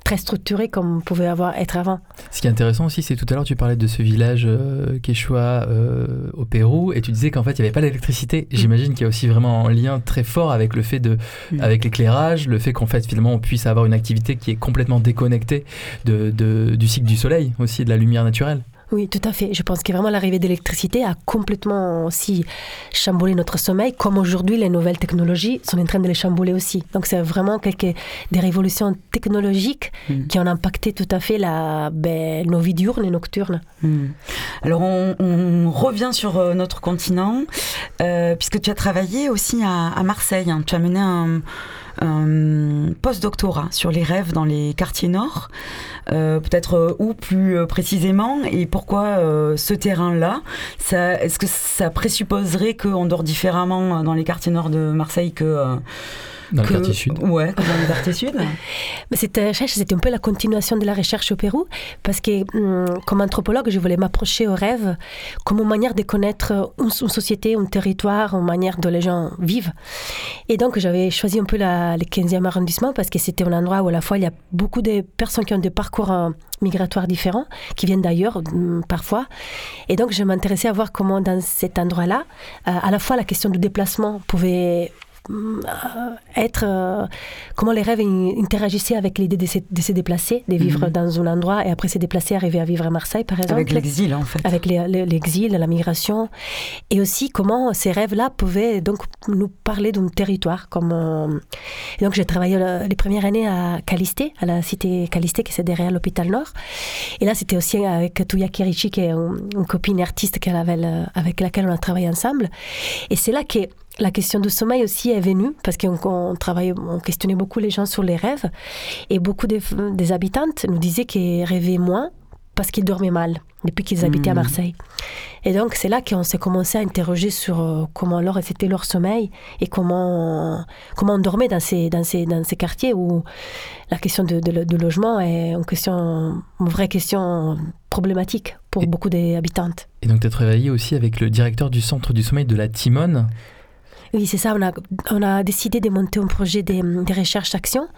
très structuré comme pouvait avoir être avant. Ce qui est intéressant aussi, c'est tout à l'heure tu parlais de ce village euh, Quechua euh, au Pérou et tu disais qu'en fait il n'y avait pas d'électricité. J'imagine qu'il y a aussi vraiment un lien très fort avec le fait de, Mm. avec l'éclairage, le fait qu'en fait finalement on puisse avoir une activité qui est complètement déconnectée de, de- du cycle du soleil aussi, de la lumière naturelle. Oui, tout à fait. Je pense que vraiment l'arrivée de l'électricité a complètement aussi chamboulé notre sommeil, comme aujourd'hui les nouvelles technologies sont en train de les chambouler aussi. Donc c'est vraiment quelques, des révolutions technologiques qui ont impacté tout à fait la, ben, nos vies diurnes et nocturnes. Hmm. Alors on, on revient sur euh, notre continent, euh, puisque tu as travaillé aussi à, à Marseille. hein. Tu as mené un, un post-doctorat sur les rêves dans les quartiers nord, Euh, peut-être euh, où plus euh, précisément, et pourquoi ce terrain-là Est-ce que ça présupposerait qu'on dort différemment dans les quartiers nord de Marseille que... Dans le que- quartier sud. Ouais, dans le quartier sud. Mais cette recherche, c'était un peu la continuation de la recherche au Pérou, parce que hum, comme anthropologue, je voulais m'approcher au rêve comme une manière de connaître une, une société, un territoire, une manière dont les gens vivent. Et donc, j'avais choisi un peu la, le 15e arrondissement, parce que c'était un endroit où à la fois il y a beaucoup de personnes qui ont des parcours euh, migratoires différents, qui viennent d'ailleurs hum, parfois. Et donc, je m'intéressais à voir comment dans cet endroit-là, euh, à la fois la question du déplacement pouvait être euh, comment les rêves in- interagissaient avec l'idée de, se- de se déplacer, de vivre Mhm. dans un endroit et après se déplacer, arriver à vivre à Marseille par exemple. Avec l'exil, en fait. Avec l'exil, la migration. Et aussi comment ces rêves-là pouvaient donc nous parler d'un territoire. Comme, euh, donc j'ai travaillé euh, les premières années à Calisté, à la cité Calisté qui c'est derrière l'hôpital Nord. Et là c'était aussi avec Touya Kerichi qui est une, une copine artiste qu'elle avait, euh, avec laquelle on a travaillé ensemble. Et c'est là que la question du sommeil aussi est venue, parce qu'on on travaillait, on questionnait beaucoup les gens sur les rêves, et beaucoup des, des habitantes nous disaient qu'ils rêvaient moins parce qu'ils dormaient mal depuis qu'ils habitaient à Mhm. Marseille. Et donc c'est là qu'on s'est commencé à interroger sur euh, comment alors c'était leur sommeil et comment comment on dormait dans ces dans ces dans ces quartiers où la question de, de- de logement est une question une vraie question problématique pour beaucoup d'habitantes. Et donc tu as travaillé aussi avec le directeur du centre du sommeil de la Timone. Oui, c'est ça. On a, décidé de monter un projet de, de recherche-action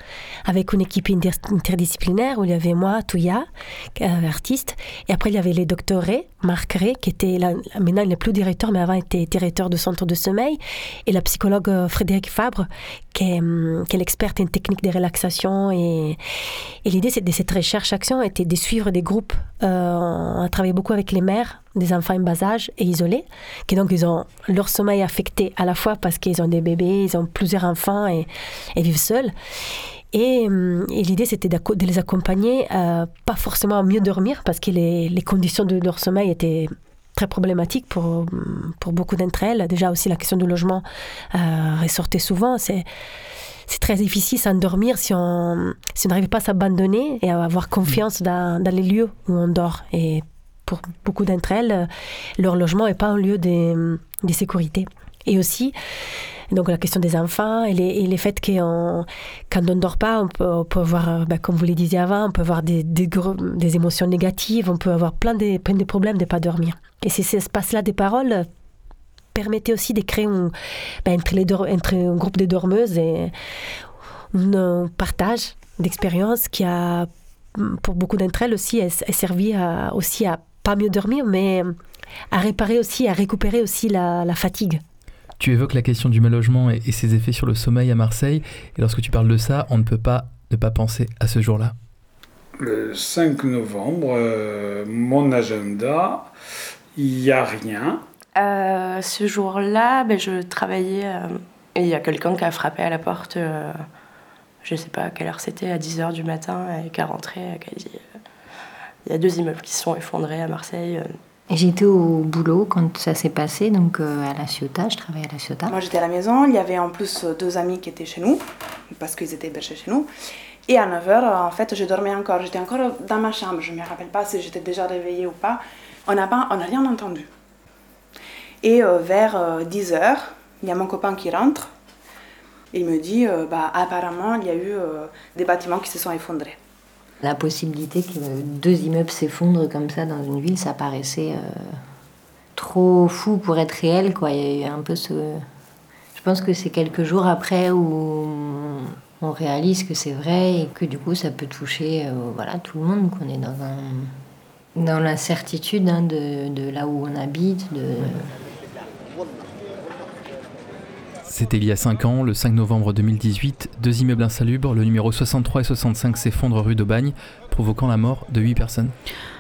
avec une équipe inter- interdisciplinaire où il y avait moi, Touya, artiste, et après il y avait les Ray, Marc Ray, qui était maintenant il n'est plus directeur, mais avant était directeur du centre de sommeil, et la psychologue euh, Frédéric Fabre, qui est, hum, qui l'experte en technique de relaxation. Et, l'idée de cette recherche-action était de suivre des groupes. Euh, on a travaillé beaucoup avec les mères des enfants en bas âge et isolés, qui donc ils ont leur sommeil affecté à la fois parce qu'ils ont des bébés, ils ont plusieurs enfants et, et vivent seuls. Et, hum, et l'idée, c'était de les accompagner, euh, pas forcément à mieux dormir, parce que les, les conditions de leur sommeil étaient très problématiques pour, hum, pour beaucoup d'entre elles. Déjà aussi, la question du logement euh, ressortait souvent. C'est c'est très difficile s'endormir si on si n'arrive pas à s'abandonner et à avoir confiance dans, dans les lieux où on dort. Et pour beaucoup d'entre elles, euh, leur logement n'est pas un lieu de, de sécurité. Et aussi, donc la question des enfants et les, et les faits que quand on ne dort pas, on peut, avoir, euh, ben, comme vous le disiez avant, on peut avoir des, des, des émotions négatives, on peut avoir plein de, plein de problèmes de ne pas dormir. Et ces ces espaces-là des paroles euh, permettaient aussi de créer un, ben, entre, les entre un groupe de dormeuses et un partage d'expériences qui a, pour beaucoup d'entre elles aussi, est, est servi aussi à pas mieux dormir, mais à réparer aussi, à récupérer aussi la, la fatigue. Tu évoques la question du mal logement et, et ses effets sur le sommeil à Marseille. Et lorsque tu parles de ça, on ne peut pas ne pas penser à ce jour-là. Le 5 novembre, euh, mon agenda, il n'y a rien. Euh, ce jour-là, ben, je travaillais euh, et il y a quelqu'un qui a frappé à la porte, euh, je sais pas à quelle heure c'était, à 10h du matin, et qui a rentré, qui a dit il y a deux immeubles qui se sont effondrés à Marseille. euh. Et J'étais au boulot quand ça s'est passé, donc euh, à La Ciotat, je travaillais à La Ciotat. Moi j'étais à la maison, il y avait en plus deux amis qui étaient chez nous, parce qu'ils étaient hébergés chez nous. Et à 9h, en fait, je dormais encore. J'étais encore dans ma chambre. Je ne me rappelle pas si j'étais déjà réveillée ou pas. On n'a pas, on n'a rien entendu. Et euh, vers 10h, il y a mon copain qui rentre. Il me dit, euh, bah, apparemment, il y a eu euh, des bâtiments qui se sont effondrés. La possibilité que deux immeubles s'effondrent comme ça dans une ville, ça paraissait euh, trop fou pour être réel. Quoi. Il y a un peu ce... Je pense que c'est quelques jours après où on réalise que c'est vrai et que du coup ça peut toucher euh, voilà, tout le monde, qu'on est dans, un, dans l'incertitude hein, de, de là où on habite. De... C'était il y a 5 ans, le 5 novembre 2018, deux immeubles insalubres, le numéro 63 et 65 s'effondrent rue d'Aubagne, provoquant la mort de 8 personnes.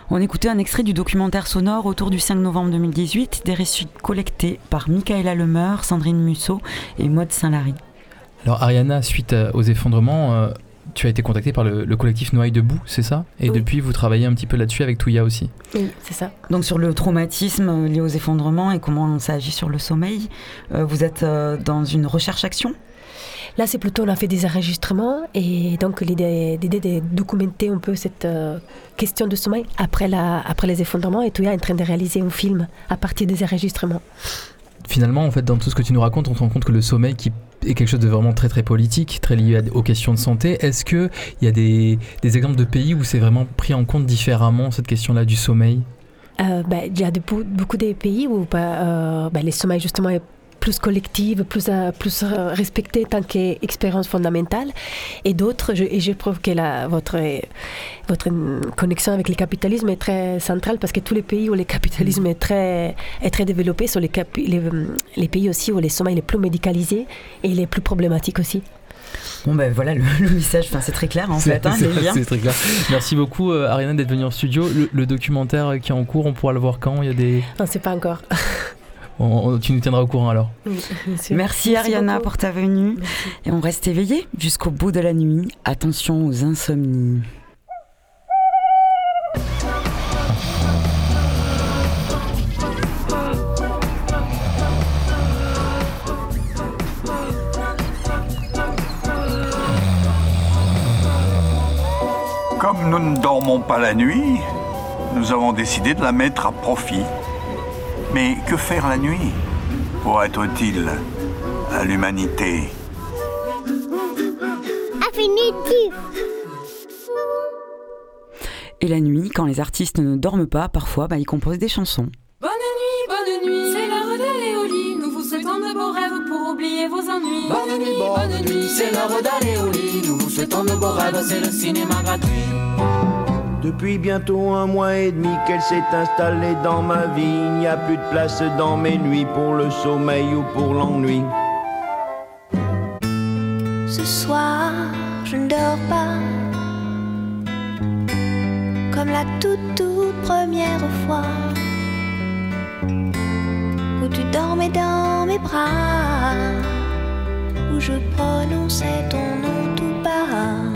On écoutait un extrait du documentaire sonore autour du 5 novembre 2018, des récits collectés par Michaela Lemeur, Sandrine Musso et Maud Saint-Lary. Alors Ariana, suite euh, aux effondrements, euh, tu as été contactée par le, le collectif Noailles debout, c'est ça? Et Oui. depuis, vous travaillez un petit peu là-dessus avec Touya aussi? Oui, c'est ça. Donc sur le traumatisme euh, lié aux effondrements et comment ça agit sur le sommeil, euh, vous êtes euh, dans une recherche-action Là, c'est plutôt, on a fait des enregistrements et donc l'idée l'idée de documenter un peu cette euh, question de sommeil après, la, après les effondrements et Touya est en train de réaliser un film à partir des enregistrements. Finalement, en fait, dans tout ce que tu nous racontes, on se rend compte que le sommeil qui est quelque chose de vraiment très très politique, très lié aux questions de santé. Est-ce qu'il y a des, des exemples de pays où c'est vraiment pris en compte différemment cette question-là du sommeil? Euh, ben, il y a beaucoup de pays où ben, euh, ben, le sommeil justement plus collective, plus, euh, plus euh, respecté tant qu'expérience fondamentale, et d'autres, je, et je trouve que la, votre, votre connexion avec le capitalisme est très centrale parce que tous les pays où le capitalisme est très, est très développé sont les, capi- les, les pays aussi où le sommeil est plus médicalisé et il est plus problématique aussi. Bon ben voilà le, le message, enfin, c'est très clair en fait, hein, C'est- c'est très clair. Merci beaucoup euh, Ariana d'être venue en studio. Le, le documentaire qui est en cours, on pourra le voir quand? Il y a des... On ne sait pas encore. on- on- tu nous tiendras au courant alors. Merci Ariana pour ta venue. Et on reste éveillé jusqu'au bout de la nuit. Attention aux insomnies. Comme nous ne dormons pas la nuit, nous avons décidé de la mettre à profit. Mais que faire la nuit pour être utile à l'humanité? Et la nuit, quand les artistes ne dorment pas, parfois bah, ils composent des chansons. Bonne nuit, bonne nuit, c'est l'heure d'aller au lit. Nous vous souhaitons de beaux rêves pour oublier vos ennuis. Bonne nuit, bonne nuit, c'est l'heure d'aller au lit. Nous vous souhaitons de beaux rêves, c'est le cinéma gratuit. Depuis bientôt un mois et demi qu'elle s'est installée dans ma vie, il n'y a plus de place dans mes nuits pour le sommeil ou pour l'ennui. Ce soir, je ne dors pas comme la toute toute première fois où tu dormais dans mes bras, où je prononçais ton nom tout bas.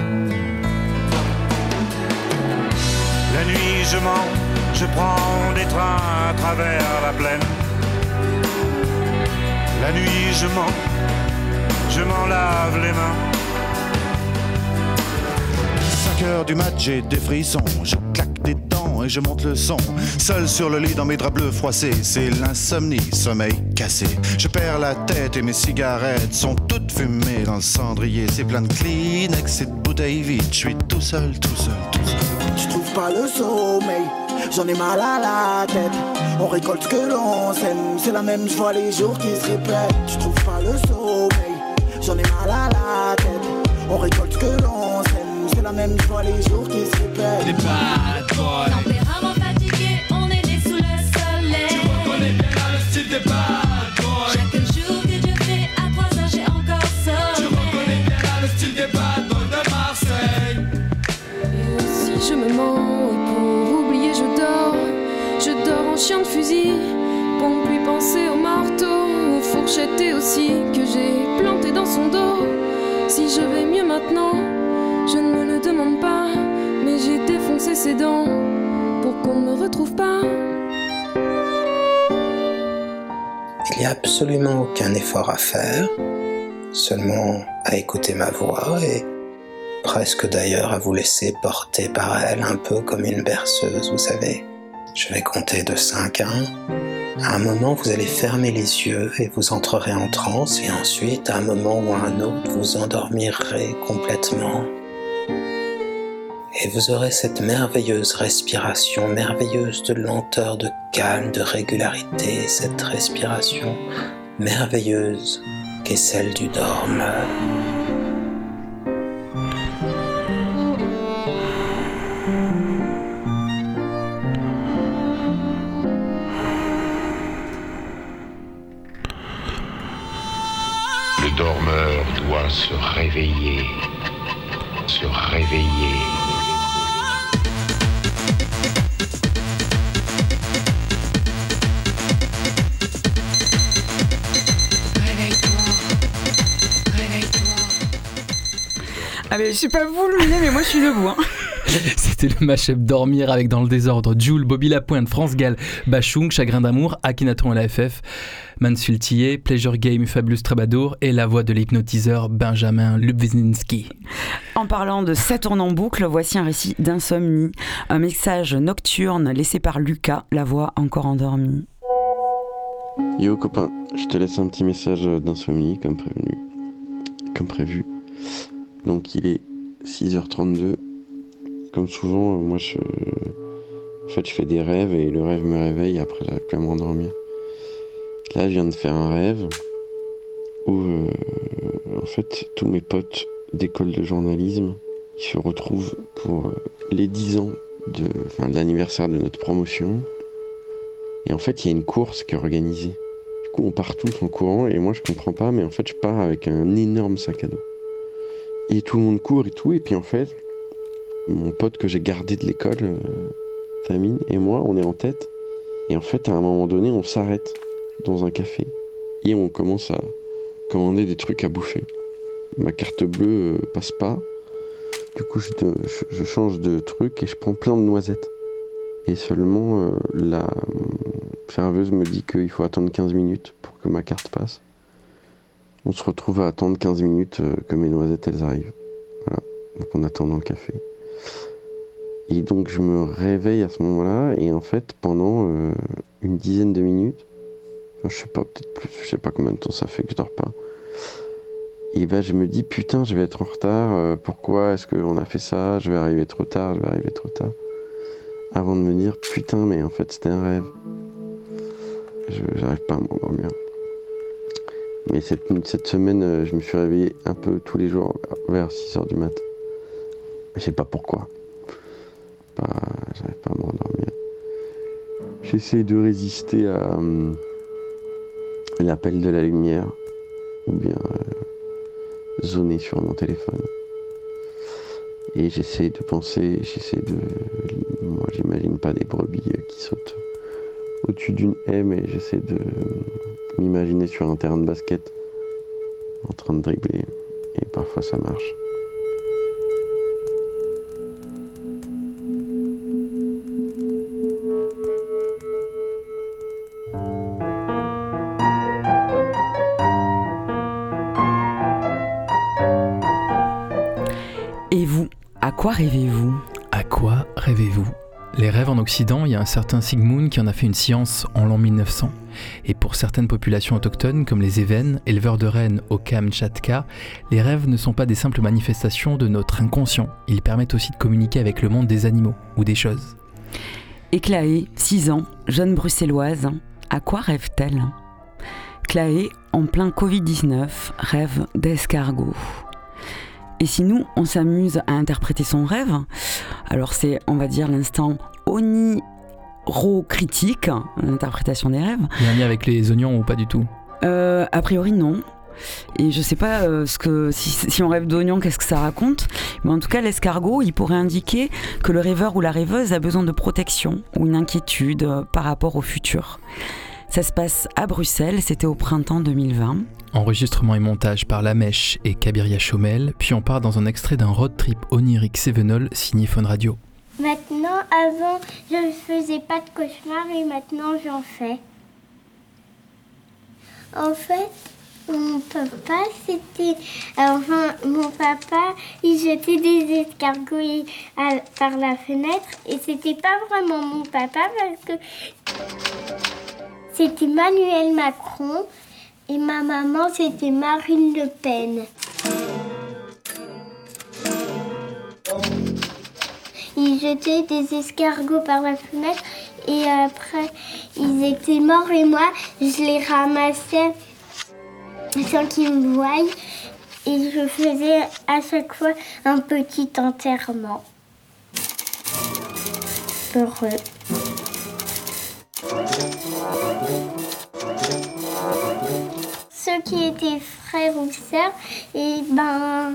La nuit, je mens, je prends des trains à travers la plaine. La nuit, je mens, je m'en lave les mains. 5 heures du mat, j'ai des frissons. Je claque des dents et je monte le son. Seul sur le lit dans mes draps bleus froissés, c'est l'insomnie, sommeil cassé. Je perds la tête et mes cigarettes sont toutes fumées dans le cendrier. C'est plein de Kleenex et vides. Je suis tout seul, tout seul, tout seul. Je trouve pas le sommeil, j'en ai mal à la tête. On récolte ce que l'on sème, c'est la même, je vois les jours qui se répètent. Je trouve pas le sommeil, j'en ai mal à la tête. On récolte ce que l'on sème, c'est la même, je vois les jours qui se répètent. Les bad boys. Chien de fusil, pour ne plus penser au marteau, aux fourchettes et aussi que j'ai planté dans son dos. Si je vais mieux maintenant, je ne me le demande pas, mais j'ai défoncé ses dents pour qu'on ne me retrouve pas. Il n'y a absolument aucun effort à faire, seulement à écouter ma voix et presque d'ailleurs à vous laisser porter par elle un peu comme une berceuse, vous savez. Je vais compter de 5 à 1. À un moment, vous allez fermer les yeux et vous entrerez en transe et ensuite, à un moment ou à un autre, vous endormirez complètement. et vous aurez cette merveilleuse respiration, merveilleuse de lenteur, de calme, de régularité, cette respiration merveilleuse qu'est celle du dormeur. Se réveiller, se réveiller. Ah mais je sais pas vous Louis, mais moi je suis debout. Hein. C'était le mashup Dormir avec dans le désordre Jules, Bobby Lapointe, France Gall, Bachung, Chagrin d'amour, Akhenaton et la FF, Mansfield Pleasure Game, Fabulous Troubadour et la voix de l'hypnotiseur Benjamin Lubzinski. En parlant de Saturne en boucle, voici un récit d'insomnie, un message nocturne laissé par Lucas, la voix encore endormie. Yo copain, je te laisse un petit message d'insomnie comme prévenu. Comme prévu. Donc il est 6h32. Comme souvent, moi je. En fait, je fais des rêves et le rêve me réveille après la quand même endormir. Là, je viens de faire un rêve où, euh, en fait, tous mes potes d'école de journalisme se retrouvent pour euh, les 10 ans de, enfin, de l'anniversaire de notre promotion. Et en fait, il y a une course qui est organisée. Du coup, on part tous en courant et moi, je comprends pas, mais en fait, je pars avec un énorme sac à dos. Et tout le monde court et tout. Et puis en fait, mon pote que j'ai gardé de l'école, euh, Famine, et moi, on est en tête. Et en fait, à un moment donné, on s'arrête dans un café et on commence à commander des trucs à bouffer. Ma carte bleue euh, passe pas. Du coup, je, je, change de truc et je prends plein de noisettes. Et seulement euh, la serveuse me dit qu'il faut attendre 15 minutes pour que ma carte passe. On se retrouve à attendre 15 minutes euh, que mes noisettes elles arrivent. Voilà. Donc on attend dans le café. Et donc je me réveille à ce moment-là et en fait pendant euh, une dizaine de minutes, je sais pas peut-être plus, je sais pas combien de temps ça fait que je dors pas. Et ben je me dis putain je vais être en retard, euh, pourquoi est-ce qu'on a fait ça, je vais arriver trop tard, je vais arriver trop tard. Avant de me dire putain mais en fait c'était un rêve. J'arrive pas à m'endormir. Mais cette, semaine, euh, je me suis réveillé un peu tous les jours vers 6h du mat. Je sais pas pourquoi. Pas, J'arrive pas à m'endormir. J'essaie de résister à euh, l'appel de la lumière ou bien euh, zoner sur mon téléphone. Et j'essaie de penser, j'essaie de. Moi, j'imagine pas des brebis qui sautent au-dessus d'une haie, mais j'essaie de m'imaginer sur un terrain de basket en train de dribbler. Et parfois ça marche. Quoi rêvez-vous À quoi rêvez-vous? Les rêves en Occident, il y a un certain Sigmund qui en a fait une science en l'an 1900. Et pour certaines populations autochtones, comme les Évènes, éleveurs de rennes au Kamchatka, les rêves ne sont pas des simples manifestations de notre inconscient. Ils permettent aussi de communiquer avec le monde des animaux ou des choses. Et Claé, 6 ans, jeune bruxelloise, à quoi rêve-t-elle? Claé, en plein Covid-19, rêve d'escargot. Et si nous, on s'amuse à interpréter son rêve, alors c'est, on va dire, l'instant oniro-critique, l'interprétation des rêves. Il y a un lien avec les oignons ou pas du tout? Euh, A priori, non. Et je sais pas euh, ce que si, si, on rêve d'oignons, qu'est-ce que ça raconte? Mais en tout cas, l'escargot, il pourrait indiquer que le rêveur ou la rêveuse a besoin de protection ou une inquiétude euh, par rapport au futur. Ça se passe à Bruxelles, c'était au printemps 2020. Enregistrement et montage par La Mèche et Kabiria Chomel, puis on part dans un extrait d'un road trip onirique Sevenol signé Phone Radio. Maintenant, avant, je ne faisais pas de cauchemars et maintenant j'en fais. En fait, mon papa, c'était. Enfin, mon papa, il jetait des escargots par la fenêtre et c'était pas vraiment mon papa parce que c'était Manuel Macron et ma maman, c'était Marine Le Pen. jeté des escargots par la fenêtre et après ils étaient morts et moi je les ramassais sans qu'ils me voient et je faisais à chaque fois un petit enterrement. Heureux. Qui étaient frères ou sœurs, et ben,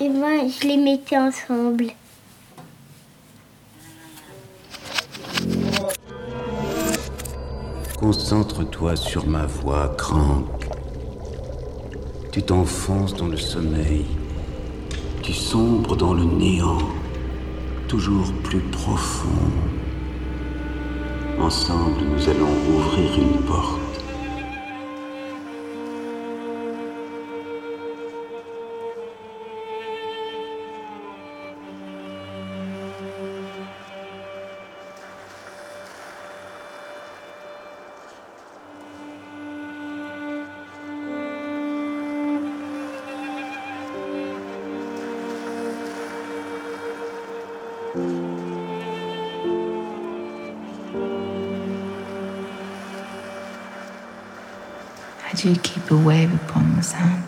et ben, je les mettais ensemble. Concentre-toi sur ma voix, Crank. Tu t'enfonces dans le sommeil. Tu sombres dans le néant, toujours plus profond. Ensemble, nous allons ouvrir une porte. Keep a the sand?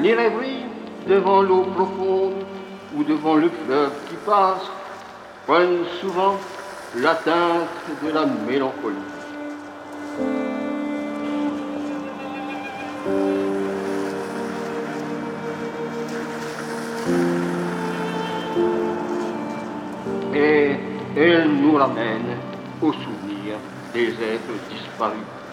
Les rêveries devant l'eau profonde ou devant le fleuve qui passe prennent souvent la teinte de la mélancolie. Êtres disparus.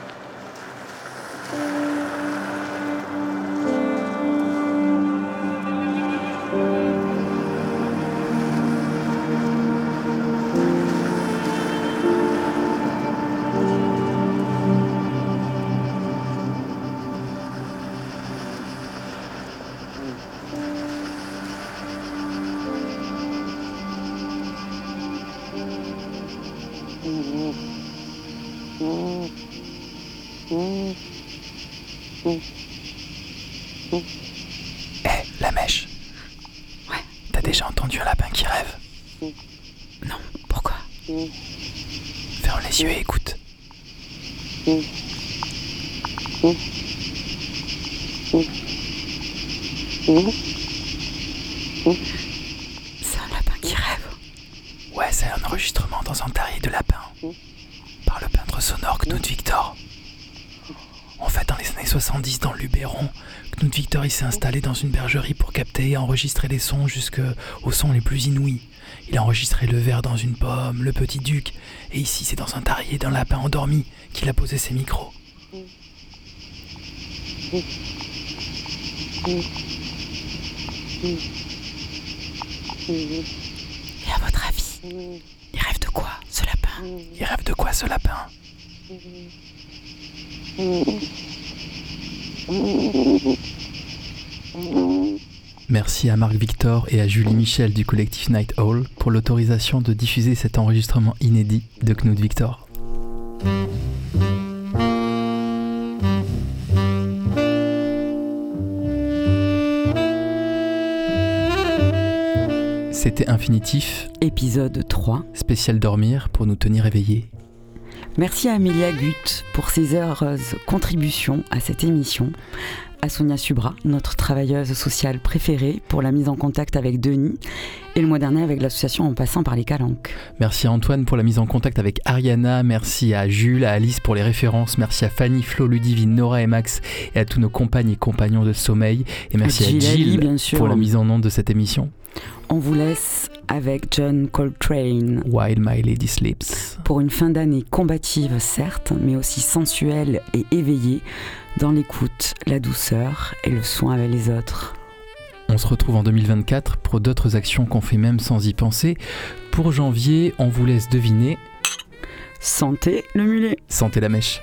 S'est installé dans une bergerie pour capter et enregistrer les sons jusqu'aux sons les plus inouïs. Il a enregistré le ver dans une pomme, le petit duc, et ici c'est dans un terrier d'un lapin endormi qu'il a posé ses micros. Et à votre avis, il rêve de quoi, ce lapin? Il rêve de quoi ce lapin? Merci à Marc Victor et à Julie Michel du collectif Night Owl pour l'autorisation de diffuser cet enregistrement inédit de Knut Victor. C'était Infinitif, Épisode 3. spécial dormir pour nous tenir éveillés. Merci à Amelia Gut pour ses heureuses contributions à cette émission, à Sonia Subra, notre travailleuse sociale préférée pour la mise en contact avec Denis, et le mois dernier avec l'association En passant par les calanques. Merci à Antoine pour la mise en contact avec Ariana, merci à Jules, à Alice pour les références, merci à Fanny, Flo, Ludivine, Nora et Max et à tous nos compagnes et compagnons de sommeil et merci à bien sûr. pour la mise en onde de cette émission. On vous laisse avec John Coltrane. While My Lady Sleeps. Pour une fin d'année combative, certes, mais aussi sensuelle et éveillée, dans l'écoute, la douceur et le soin avec les autres. On se retrouve en 2024 pour d'autres actions qu'on fait même sans y penser. Pour janvier, on vous laisse deviner. Santé le mulet. Santé la mèche.